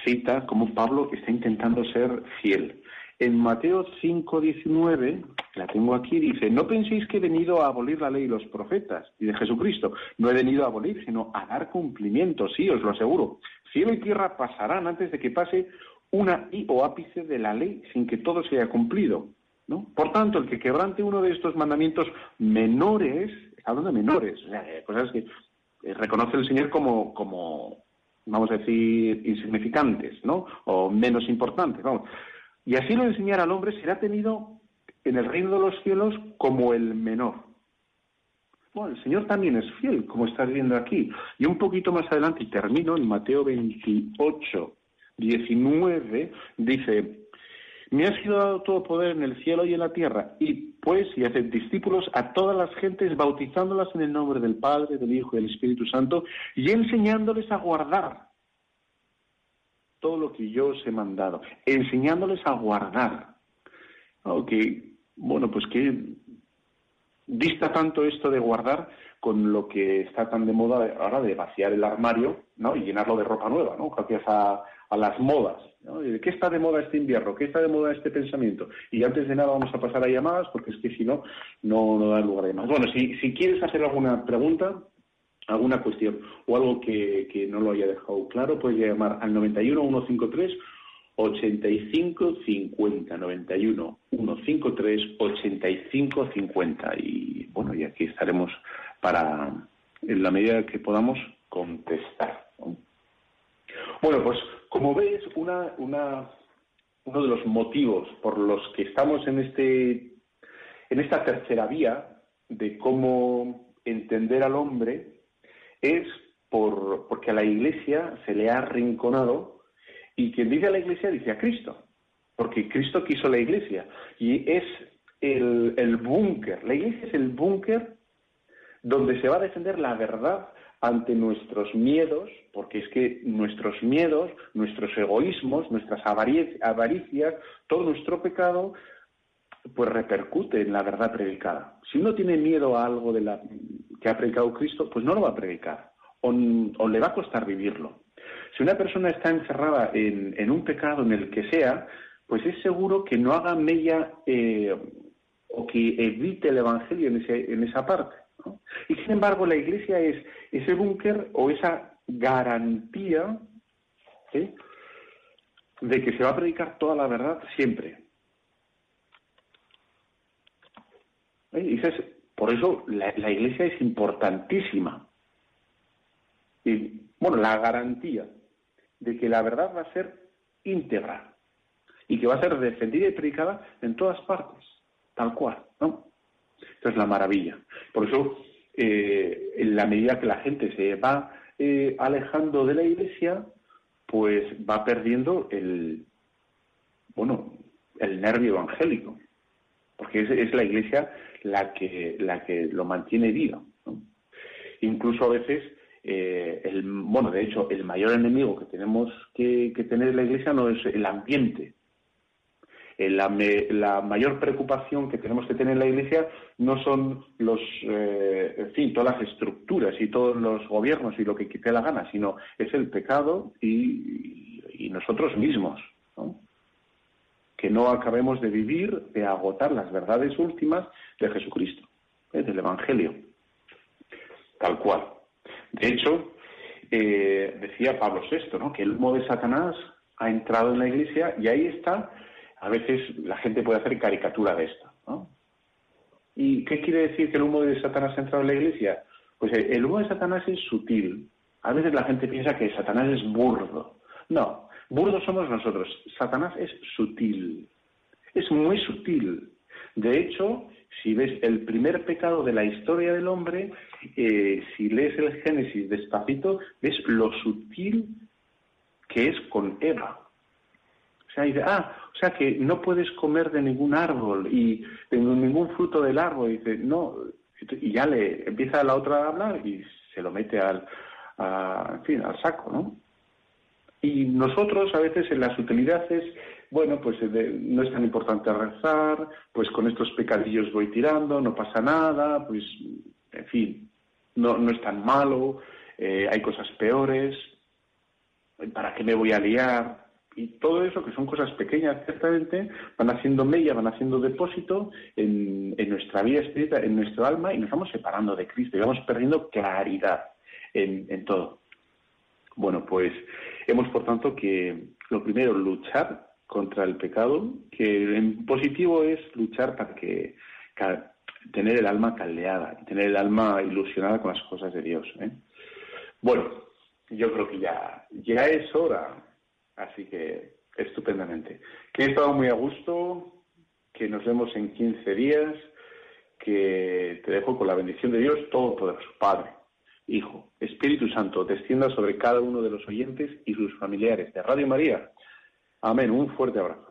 cita como Pablo está intentando ser fiel. En Mateo 5:19, la tengo aquí, dice, no penséis que he venido a abolir la ley y los profetas y de Jesucristo. No he venido a abolir, sino a dar cumplimiento, sí, os lo aseguro. Cielo y tierra pasarán antes de que pase una i o ápice de la ley sin que todo se haya cumplido. ¿no? Por tanto, el que quebrante uno de estos mandamientos menores hablando de menores, o sea, cosas que eh, reconoce el Señor como, como, vamos a decir, insignificantes, ¿no? O menos importantes, vamos. Y así lo enseñar al hombre será tenido en el reino de los cielos como el menor. Bueno, el Señor también es fiel, como estás viendo aquí. Y un poquito más adelante, y termino en Mateo 28, 19, dice, me ha sido dado todo poder en el cielo y en la tierra, y pues y haced discípulos a todas las gentes, bautizándolas en el nombre del Padre, del Hijo y del Espíritu Santo, y enseñándoles a guardar todo lo que yo os he mandado, enseñándoles a guardar. Okay. Bueno, pues que dista tanto esto de guardar con lo que está tan de moda ahora de vaciar el armario ¿no? y llenarlo de ropa nueva, ¿no? gracias a, a las modas. ¿Qué está de moda este invierno? ¿Qué está de moda este pensamiento? Y antes de nada vamos a pasar a llamadas porque es que si no, no, no da lugar a llamadas. Bueno, si, si quieres hacer alguna pregunta, alguna cuestión o algo que, que no lo haya dejado claro, puedes llamar al 91 153 85 50 91 153 85 50 y bueno y aquí estaremos para en la medida que podamos contestar Bueno, pues como ves, una, una, uno de los motivos por los que estamos en, este, en esta tercera vía de cómo entender al hombre es por, porque a la Iglesia se le ha arrinconado y quien dice a la Iglesia dice a Cristo, porque Cristo quiso la Iglesia y es el, el búnker, la Iglesia es el búnker donde se va a defender la verdad ante nuestros miedos, porque es que nuestros miedos, nuestros egoísmos, nuestras avaricias, todo nuestro pecado, pues repercute en la verdad predicada. Si uno tiene miedo a algo de la, que ha predicado Cristo, pues no lo va a predicar, o, le va a costar vivirlo. Si una persona está encerrada en, un pecado, en el que sea, pues es seguro que no haga mella eh, o que evite el Evangelio en, en esa parte. Y sin embargo, la Iglesia es ese búnker o esa garantía de que se va a predicar toda la verdad siempre. Y por eso la, la, Iglesia es importantísima. Y, bueno, la garantía de que la verdad va a ser íntegra y que va a ser defendida y predicada en todas partes, tal cual, ¿no? Esa es la maravilla. Por eso, eh, en la medida que la gente se va eh, alejando de la iglesia, pues va perdiendo el, bueno, el nervio evangélico, porque es, la iglesia la que, la que lo mantiene vivo. Incluso a veces, eh, el, bueno, de hecho, el mayor enemigo que tenemos que, que tener en la iglesia no es el ambiente, eh, la, mayor preocupación que tenemos que tener en la Iglesia no son los, eh, fin, todas las estructuras y todos los gobiernos y lo que quite la gana, sino es el pecado y, nosotros mismos, que no acabemos de vivir, de agotar las verdades últimas de Jesucristo, ¿eh? del Evangelio, tal cual. De hecho, decía Pablo VI, ¿no? que el humo de Satanás ha entrado en la Iglesia y ahí está a veces la gente puede hacer caricatura de esto. ¿no? ¿Y qué quiere decir que el humo de Satanás ha entrado en la iglesia? Pues el humo de Satanás es sutil. A veces la gente piensa que Satanás es burdo. No, burdos somos nosotros. Satanás es sutil. Es muy sutil. De hecho, si ves el primer pecado de la historia del hombre, eh, si lees el Génesis despacito, ves lo sutil que es con Eva. O sea, dice, ah, o sea que no puedes comer de ningún árbol y de ningún fruto del árbol. Y dice, no, y ya le empieza la otra a hablar y se lo mete al, fin, al saco, ¿no? Y nosotros a veces en las utilidades, bueno, pues eh, no es tan importante rezar, pues con estos pecadillos voy tirando, no pasa nada, pues, en fin, no, no es tan malo, eh, hay cosas peores, ¿para qué me voy a liar? Y todo eso, que son cosas pequeñas ciertamente, van haciendo mella, van haciendo depósito en, nuestra vida espiritual, en nuestro alma, y nos vamos separando de Cristo, y vamos perdiendo claridad en, en todo. Bueno, pues hemos por tanto que, lo primero, luchar contra el pecado, que en positivo es luchar para que, tener el alma caldeada, tener el alma ilusionada con las cosas de Dios. ¿eh? Bueno, yo creo que ya, ya es hora Así que estupendamente. Que he estado muy a gusto, que nos vemos en 15 días, que te dejo con la bendición de Dios Todopoderoso, Padre, Hijo, Espíritu Santo, descienda sobre cada uno de los oyentes y sus familiares de Radio María. Amén. Un fuerte abrazo.